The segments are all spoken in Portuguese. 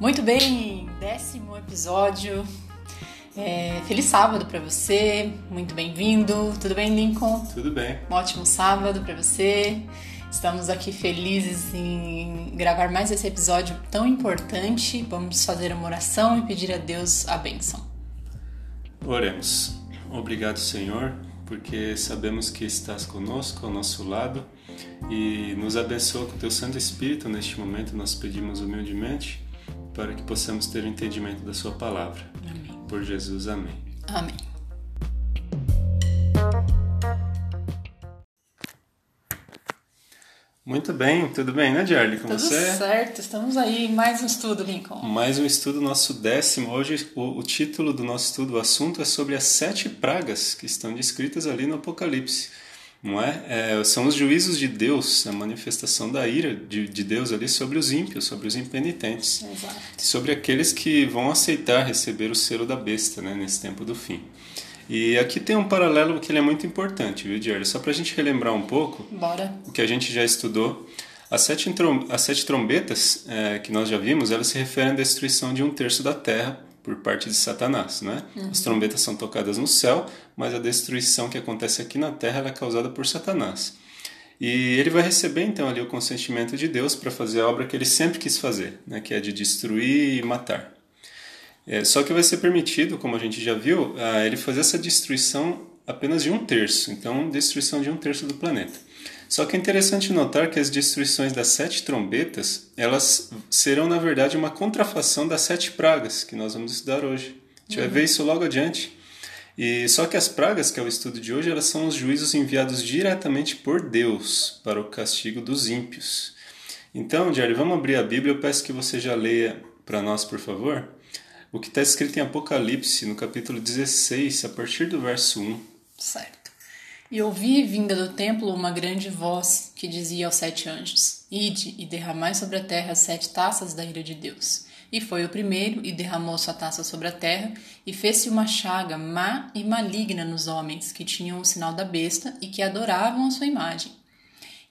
Muito bem, décimo episódio. É, feliz sábado para você, muito bem-vindo. Tudo bem, Lincoln? Tudo bem. Um ótimo sábado para você. Estamos aqui felizes em gravar mais esse episódio tão importante. Vamos fazer uma oração e pedir a Deus a bênção. Oremos. Obrigado, Senhor, porque sabemos que estás conosco, ao nosso lado, e nos abençoa com teu Santo Espírito neste momento. Nós pedimos humildemente para que possamos ter o entendimento da Sua palavra. Amém. Por Jesus, amém. Amém. Muito bem, tudo bem, né, Jarly? Com Tudo você? certo, estamos aí em mais um estudo, Lincoln. Mais um estudo, nosso décimo. Hoje, o, o título do nosso estudo, o assunto é sobre as sete pragas que estão descritas ali no Apocalipse. Não é? é são os juízos de Deus, a manifestação da ira de, de Deus ali sobre os ímpios, sobre os impenitentes, Exato. sobre aqueles que vão aceitar receber o selo da besta né, nesse tempo do fim. E aqui tem um paralelo que ele é muito importante, viu, Jerry? Só para a gente relembrar um pouco Bora. o que a gente já estudou. As sete, as sete trombetas é, que nós já vimos, elas se referem à destruição de um terço da terra por parte de Satanás, né? As trombetas são tocadas no céu, mas a destruição que acontece aqui na terra é causada por Satanás. E ele vai receber então ali o consentimento de Deus para fazer a obra que ele sempre quis fazer, né? Que é de destruir e matar. É, só que vai ser permitido, como a gente já viu, a ele fazer essa destruição apenas de um terço. Então, destruição de um terço do planeta. Só que é interessante notar que as destruições das sete trombetas, elas serão, na verdade, uma contrafação das sete pragas que nós vamos estudar hoje. A gente vai ver isso logo adiante. E só que as pragas, que é o estudo de hoje, elas são os juízos enviados diretamente por Deus para o castigo dos ímpios. Então, Jerry, vamos abrir a Bíblia. Eu peço que você já leia para nós, por favor, o que está escrito em Apocalipse, no capítulo 16, a partir do verso 1. Certo. E ouvi vinda do templo uma grande voz que dizia aos sete anjos: Ide e derramai sobre a terra sete taças da ira de Deus. E foi o primeiro e derramou sua taça sobre a terra, e fez-se uma chaga má e maligna nos homens que tinham o sinal da besta e que adoravam a sua imagem.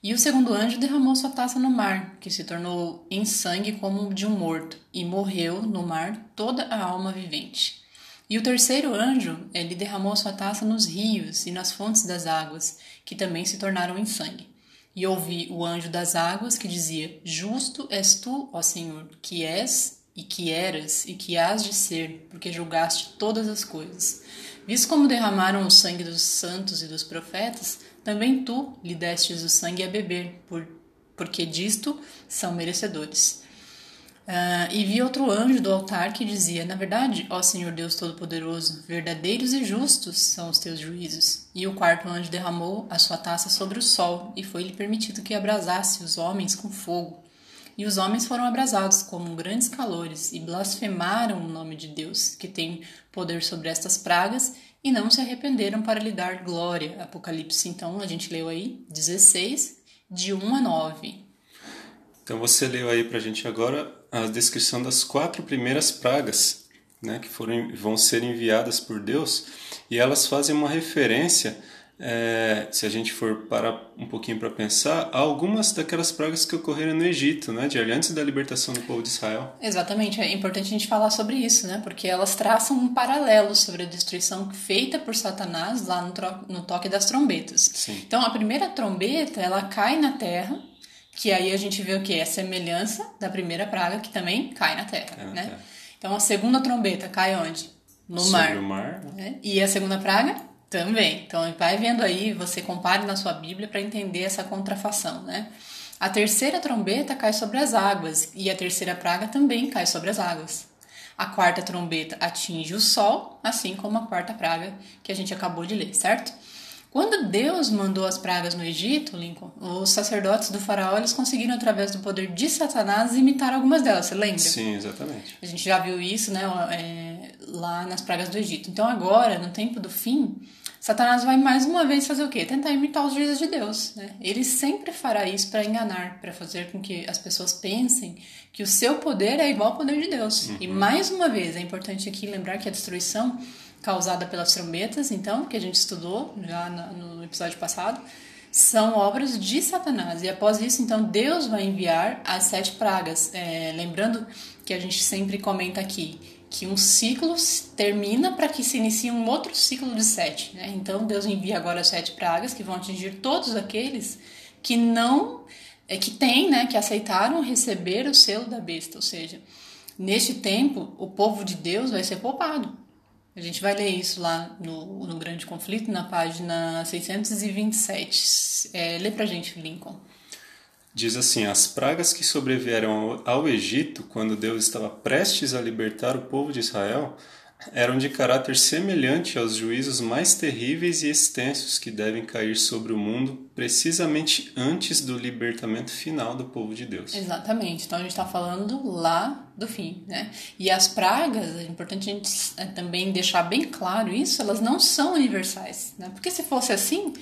E o segundo anjo derramou sua taça no mar, que se tornou em sangue como de um morto, e morreu no mar toda a alma vivente. E o terceiro anjo, ele derramou sua taça nos rios e nas fontes das águas, que também se tornaram em sangue. E ouvi o anjo das águas que dizia: Justo és tu, ó Senhor, que és e que eras e que hás de ser, porque julgaste todas as coisas. Visto como derramaram o sangue dos santos e dos profetas, também tu lhe destes o sangue a beber, por, porque disto são merecedores. Ah, e vi outro anjo do altar que dizia: Na verdade, ó Senhor Deus Todo-Poderoso, verdadeiros e justos são os teus juízos. E o quarto anjo derramou a sua taça sobre o sol, e foi-lhe permitido que abrasasse os homens com fogo. E os homens foram abrasados com grandes calores e blasfemaram o nome de Deus, que tem poder sobre estas pragas, e não se arrependeram para lhe dar glória. Apocalipse, então, a gente leu aí, 16, de 1 a 9. Então você leu aí para a gente agora a descrição das quatro primeiras pragas, né, que foram, vão ser enviadas por Deus, e elas fazem uma referência, é, se a gente for parar um pouquinho para pensar, a algumas daquelas pragas que ocorreram no Egito, né, de antes da libertação do povo de Israel. Exatamente, é importante a gente falar sobre isso, né? Porque elas traçam um paralelo sobre a destruição feita por Satanás lá no, no toque das trombetas. Sim. Então, a primeira trombeta, ela cai na terra, que aí a gente vê o que? É semelhança da primeira praga, que também cai na terra, Cai na né? terra. Então, a segunda trombeta cai onde? No Sobre mar. o mar. né? E a segunda praga? Também. Então, vai vendo aí, você compare na sua Bíblia para entender essa contrafação, né? A terceira trombeta cai sobre as águas e a terceira praga também cai sobre as águas. A quarta trombeta atinge o sol, assim como a quarta praga que a gente acabou de ler, certo? Quando Deus mandou as pragas no Egito, Lincoln, os sacerdotes do faraó eles conseguiram através do poder de Satanás imitar algumas delas, você lembra? Sim, exatamente. A gente já viu isso, né, é, lá nas pragas do Egito. Então agora, no tempo do fim, Satanás vai mais uma vez fazer o quê? Tentar imitar os juízes de Deus. Né? Ele sempre fará isso para enganar, para fazer com que as pessoas pensem que o seu poder é igual ao poder de Deus. E mais uma vez, é importante aqui lembrar que a destruição causada pelas trombetas, então, que a gente estudou já no episódio passado, são obras de Satanás. E após isso, então, Deus vai enviar as sete pragas. É, lembrando que a gente sempre comenta aqui que um ciclo termina para que se inicie um outro ciclo de sete. Né? Então, Deus envia agora as sete pragas que vão atingir todos aqueles que não. É, que têm, né, que aceitaram receber o selo da besta. Ou seja, neste tempo, o povo de Deus vai ser poupado. A gente vai ler isso lá no, no Grande Conflito, na página 627. É, lê pra gente, Lincoln. Diz assim: As pragas que sobrevieram ao, ao Egito, quando Deus estava prestes a libertar o povo de Israel, eram de caráter semelhante aos juízos mais terríveis e extensos que devem cair sobre o mundo precisamente antes do libertamento final do povo de Deus. Exatamente. Então a gente está falando lá do fim, né? E as pragas, é importante a gente é, também deixar bem claro isso, elas não são universais, né? Porque se fosse assim,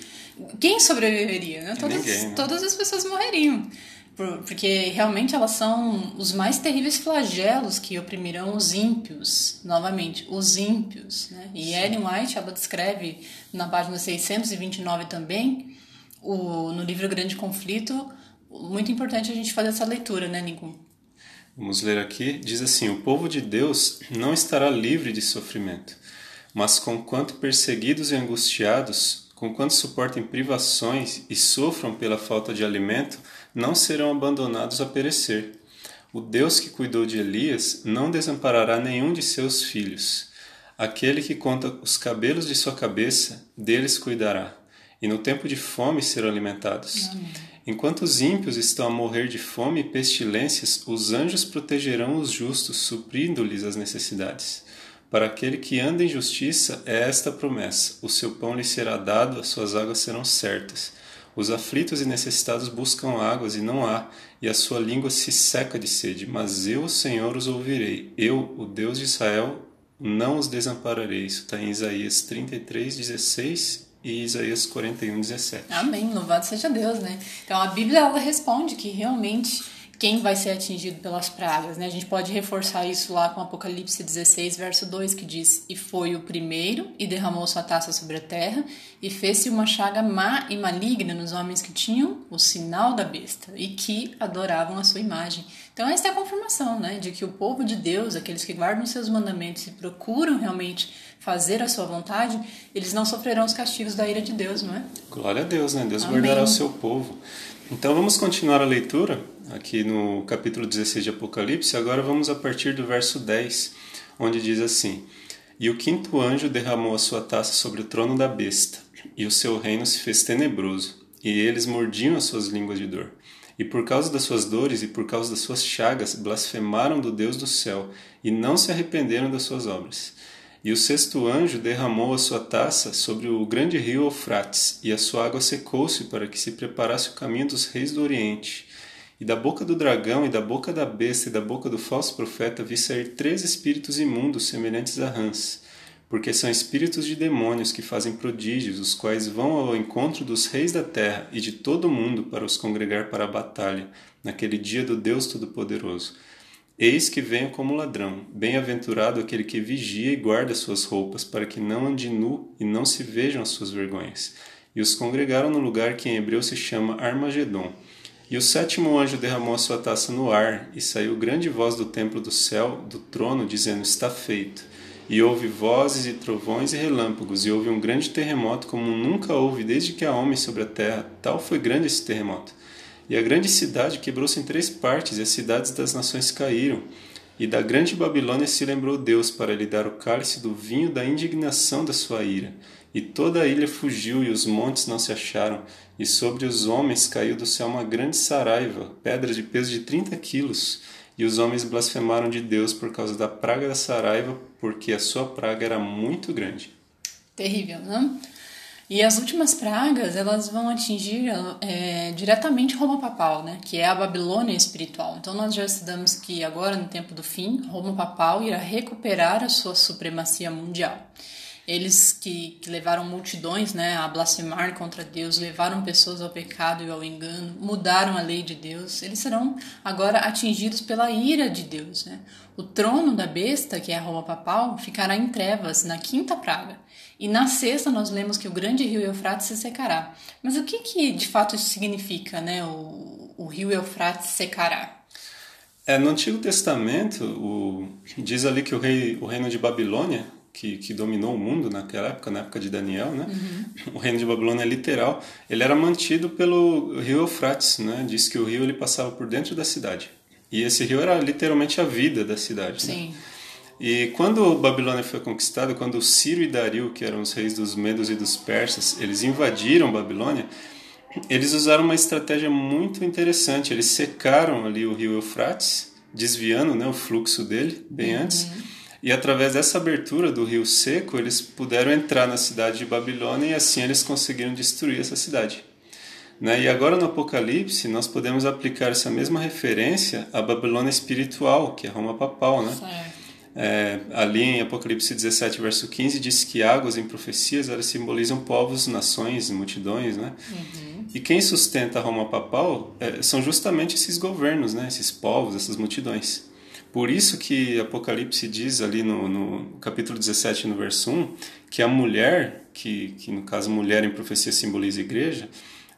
quem sobreviveria? Né? Todas, Ninguém, né? todas as pessoas morreriam porque realmente elas são os mais terríveis flagelos que oprimirão os ímpios, novamente, os ímpios. Né? E Sim. Ellen White, ela descreve na página 629 também, o, no livro Grande Conflito, muito importante a gente fazer essa leitura, né, Nico? Vamos ler aqui, diz assim, o povo de Deus não estará livre de sofrimento, mas conquanto perseguidos e angustiados, conquanto suportem privações e sofram pela falta de alimento, não serão abandonados a perecer. O Deus que cuidou de Elias não desamparará nenhum de seus filhos. Aquele que conta os cabelos de sua cabeça, deles cuidará. E no tempo de fome serão alimentados. Amém. Enquanto os ímpios estão a morrer de fome e pestilências, os anjos protegerão os justos, suprindo-lhes as necessidades. Para aquele que anda em justiça é esta promessa: o seu pão lhe será dado, as suas águas serão certas. Os aflitos e necessitados buscam águas e não há, e a sua língua se seca de sede. Mas eu, Senhor, os ouvirei. Eu, o Deus de Israel, não os desampararei. Isso está em Isaías 33, 16 e Isaías 41, 17. Amém. Louvado seja Deus, né? Então a Bíblia ela responde que realmente quem vai ser atingido pelas pragas. Né? A gente pode reforçar isso lá com Apocalipse 16, verso 2, que diz: E foi o primeiro, e derramou sua taça sobre a terra, e fez-se uma chaga má e maligna nos homens que tinham o sinal da besta e que adoravam a sua imagem. Então, essa é a confirmação né? de que o povo de Deus, aqueles que guardam seus mandamentos e procuram realmente fazer a sua vontade, eles não sofrerão os castigos da ira de Deus, não é? Glória a Deus, né? Deus Amém. guardará o seu povo. Então vamos continuar a leitura aqui no capítulo 16 de Apocalipse. Agora vamos a partir do verso 10, onde diz assim: E o quinto anjo derramou a sua taça sobre o trono da besta, e o seu reino se fez tenebroso, e eles mordiam as suas línguas de dor. E por causa das suas dores e por causa das suas chagas, blasfemaram do Deus do céu, e não se arrependeram das suas obras. E o sexto anjo derramou a sua taça sobre o grande rio Eufrates, e a sua água secou-se para que se preparasse o caminho dos reis do Oriente. E da boca do dragão, e da boca da besta, e da boca do falso profeta vi sair três espíritos imundos semelhantes a rãs, porque são espíritos de demônios que fazem prodígios, os quais vão ao encontro dos reis da terra e de todo o mundo para os congregar para a batalha, naquele dia do Deus Todo-Poderoso. Eis que venho como ladrão. Bem-aventurado aquele que vigia e guarda suas roupas, para que não ande nu e não se vejam as suas vergonhas. E os congregaram no lugar que em hebreu se chama Armagedon. E o sétimo anjo derramou a sua taça no ar, e saiu grande voz do templo do céu, do trono, dizendo: Está feito. E houve vozes e trovões e relâmpagos, e houve um grande terremoto, como nunca houve desde que há homem sobre a terra. Tal foi grande esse terremoto. E a grande cidade quebrou-se em três partes, e as cidades das nações caíram. E da grande Babilônia se lembrou Deus para lhe dar o cálice do vinho da indignação da sua ira. E toda a ilha fugiu, e os montes não se acharam. E sobre os homens caiu do céu uma grande saraiva, pedras de peso de trinta quilos. E os homens blasfemaram de Deus por causa da praga da saraiva, porque a sua praga era muito grande. Terrível, não? E as últimas pragas, elas vão atingir é, diretamente Roma Papal, né? que é a Babilônia espiritual. Então nós já estudamos que agora, no tempo do fim, Roma Papal irá recuperar a sua supremacia mundial. Eles que, que levaram multidões né, a blasfemar contra Deus, levaram pessoas ao pecado e ao engano, mudaram a lei de Deus, eles serão agora atingidos pela ira de Deus. Né? O trono da besta, que é a Roma papal, ficará em trevas na quinta praga. E na sexta nós lemos que o grande rio Eufrates se secará. Mas o que, que de fato isso significa, né? O, o rio Eufrates secará? É, no Antigo Testamento, o, diz ali que o, rei, o reino de Babilônia, que, que, dominou o mundo naquela época, na época de Daniel, né? Uhum. O reino de Babilônia é literal. Ele era mantido pelo rio Eufrates, né? Diz que o rio ele passava por dentro da cidade. E esse rio era literalmente a vida da cidade. Né? Sim. Né? E quando Babilônia foi conquistada, quando Ciro e Dario, que eram os reis dos Medos e dos Persas, eles invadiram Babilônia, eles usaram uma estratégia muito interessante. Eles secaram ali o rio Eufrates, desviando né, o fluxo dele bem uhum. antes. E através dessa abertura do rio seco, eles puderam entrar na cidade de Babilônia e assim eles conseguiram destruir essa cidade. Né? E agora no Apocalipse nós podemos aplicar essa mesma referência à Babilônia espiritual, que é Roma papal, né? Certo. É, ali em Apocalipse 17, verso 15, diz que águas em profecias elas simbolizam povos, nações, multidões, né? Uhum. E quem sustenta a Roma papal é, são justamente esses governos, né? Esses povos, essas multidões. Por isso que Apocalipse diz ali no, no capítulo 17, no verso 1, que a mulher, que, que no caso mulher em profecia simboliza a igreja,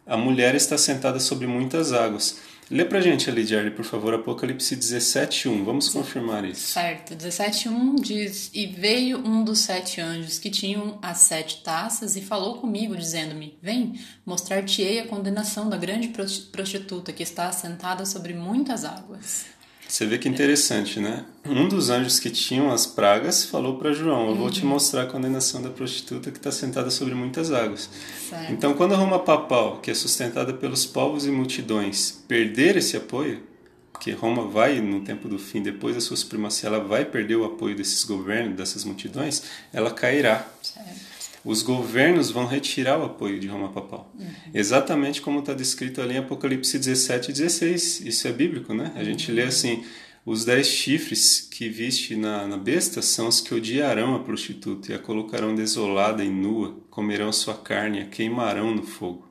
a mulher está sentada sobre muitas águas. Lê pra gente ali, Jerry, por favor, Apocalipse 17.1. Vamos confirmar isso. Certo. 17.1 diz: E veio um dos sete anjos que tinham as sete taças e falou comigo, dizendo-me: Vem, mostrar-te-ei a condenação da grande prostituta que está assentada sobre muitas águas. Você vê que interessante, né? Um dos anjos que tinham as pragas falou para João: Eu vou te uhum. mostrar a condenação da prostituta que está sentada sobre muitas águas. Certo. Então, quando a Roma papal, que é sustentada pelos povos e multidões, perder esse apoio, porque Roma vai, no tempo do fim, depois da sua supremacia, ela vai perder o apoio desses governos, dessas multidões, ela cairá. Certo os governos vão retirar o apoio de Roma papal. Uhum. Exatamente como está descrito ali em Apocalipse 17 e 16. Isso é bíblico, né? A gente uhum. lê assim: os dez chifres que viste na, na besta são os que odiarão a prostituta e a colocarão desolada e nua, comerão sua carne e a queimarão no fogo.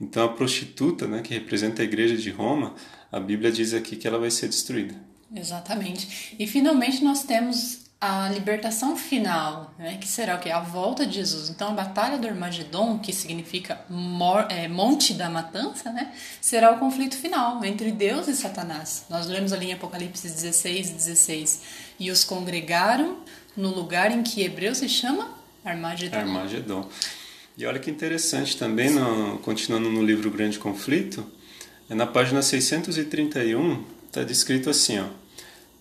Então a prostituta, né, que representa a igreja de Roma, a Bíblia diz aqui que ela vai ser destruída. Exatamente. E finalmente nós temos a libertação final, né, que será o que? A volta de Jesus. Então, a batalha do Armagedon, que significa mor, é, monte da matança, né, será o conflito final entre Deus e Satanás. Nós lemos ali em Apocalipse 16, 16. E os congregaram no lugar em que hebreu se chama Armagedon. Armagedon. E olha que interessante também, no, continuando no livro Grande Conflito, é na página 631, está descrito assim, ó.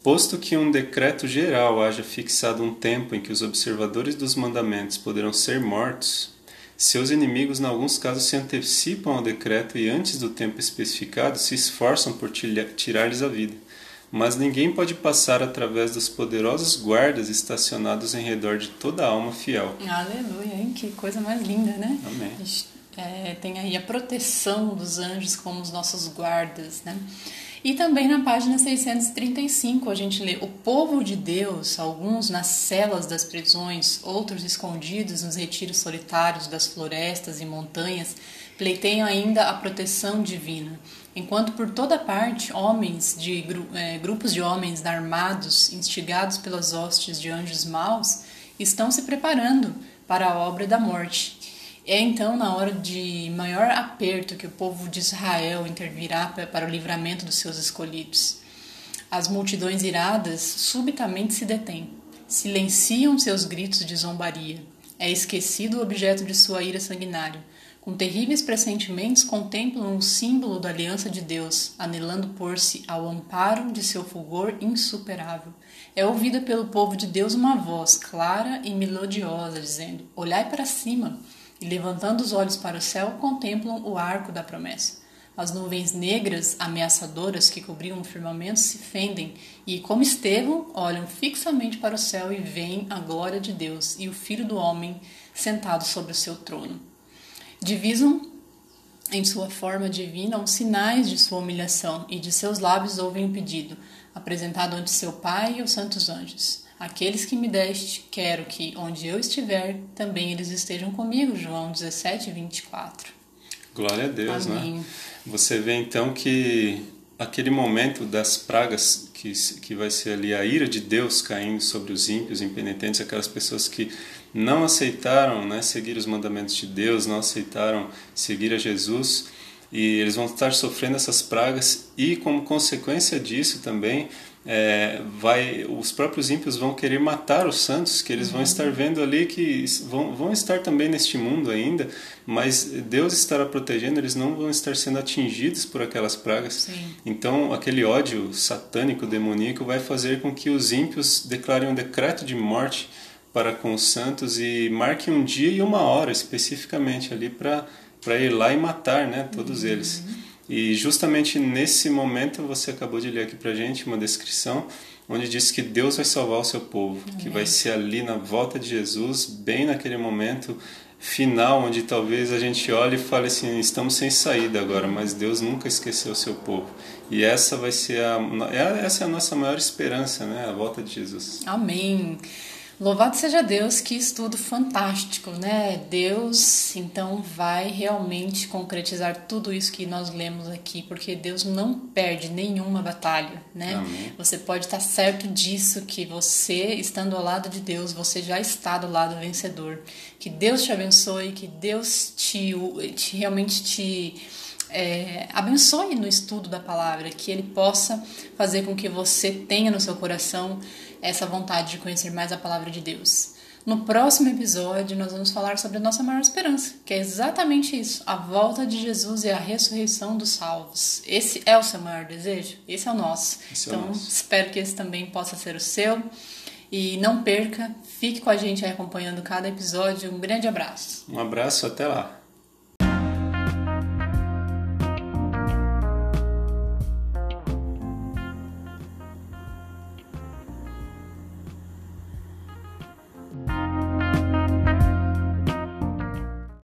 Posto que um decreto geral haja fixado um tempo em que os observadores dos mandamentos poderão ser mortos, seus inimigos, em alguns casos, se antecipam ao decreto e, antes do tempo especificado, se esforçam por tirar-lhes a vida. Mas ninguém pode passar através dos poderosos guardas estacionados em redor de toda a alma fiel. Aleluia, hein? Que coisa mais linda, né? Amém. É, tem aí a proteção dos anjos como os nossos guardas, né? E também na página 635 a gente lê: O povo de Deus, alguns nas celas das prisões, outros escondidos nos retiros solitários das florestas e montanhas, pleiteiam ainda a proteção divina. Enquanto por toda parte homens de é, grupos de homens armados, instigados pelas hostes de anjos maus, estão se preparando para a obra da morte é então na hora de maior aperto que o povo de Israel intervirá para o livramento dos seus escolhidos. As multidões iradas subitamente se detêm, silenciam seus gritos de zombaria. É esquecido o objeto de sua ira sanguinária. Com terríveis pressentimentos, contemplam o símbolo da aliança de Deus, anelando pôr-se ao amparo de seu fulgor insuperável. É ouvida pelo povo de Deus uma voz clara e melodiosa, dizendo: Olhai para cima e, levantando os olhos para o céu, contemplam o arco da promessa. As nuvens negras, ameaçadoras que cobriam o firmamento se fendem e, como Estevão, olham fixamente para o céu e veem a glória de Deus e o Filho do Homem sentado sobre o seu trono. Divisam em sua forma divina os sinais de sua humilhação e de seus lábios ouvem o pedido, apresentado ante seu Pai e os santos anjos. Aqueles que me deste, quero que, onde eu estiver, também eles estejam comigo. João 17, 24. Glória a Deus, né? Amém. né? Você vê então que aquele momento das pragas que, que vai ser ali a ira de Deus caindo sobre os ímpios, impenitentes, aquelas pessoas que não aceitaram né, seguir os mandamentos de Deus, não aceitaram seguir a Jesus, e eles vão estar sofrendo essas pragas, e como consequência disso também, é, vai, os próprios ímpios vão querer matar os santos, que eles vão estar vendo ali que vão, vão estar também neste mundo ainda, mas Deus estará protegendo, eles não vão estar sendo atingidos por aquelas pragas. Sim. Então, aquele ódio satânico, demoníaco, vai fazer com que os ímpios declarem um decreto de morte para com os santos e marquem um dia e uma hora especificamente ali para ir lá e matar né, todos uhum. eles. E justamente nesse momento você acabou de ler aqui para gente uma descrição onde diz que Deus vai salvar o seu povo, Amém. que vai ser ali na volta de Jesus, bem naquele momento final, onde talvez a gente olhe e fale assim, estamos sem saída agora, mas Deus nunca esqueceu o seu povo. E essa vai ser a, é, essa é a nossa maior esperança, né? A volta de Jesus. Amém. Louvado seja Deus, que estudo fantástico, né? Deus então vai realmente concretizar tudo isso que nós lemos aqui, porque Deus não perde nenhuma batalha, né? Amém. Você pode estar certo disso, que você, estando ao lado de Deus, você já está do lado vencedor. Que Deus te abençoe, que Deus te, te realmente te é, abençoe no estudo da palavra, que Ele possa fazer com que você tenha no seu coração essa vontade de conhecer mais a palavra de Deus. No próximo episódio, nós vamos falar sobre a nossa maior esperança, que é exatamente isso: a volta de Jesus e a ressurreição dos salvos. Esse é o seu maior desejo? Esse é o nosso. Esse então, é nosso. espero que esse também possa ser o seu. E não perca, fique com a gente aí acompanhando cada episódio. Um grande abraço. Um abraço, até lá.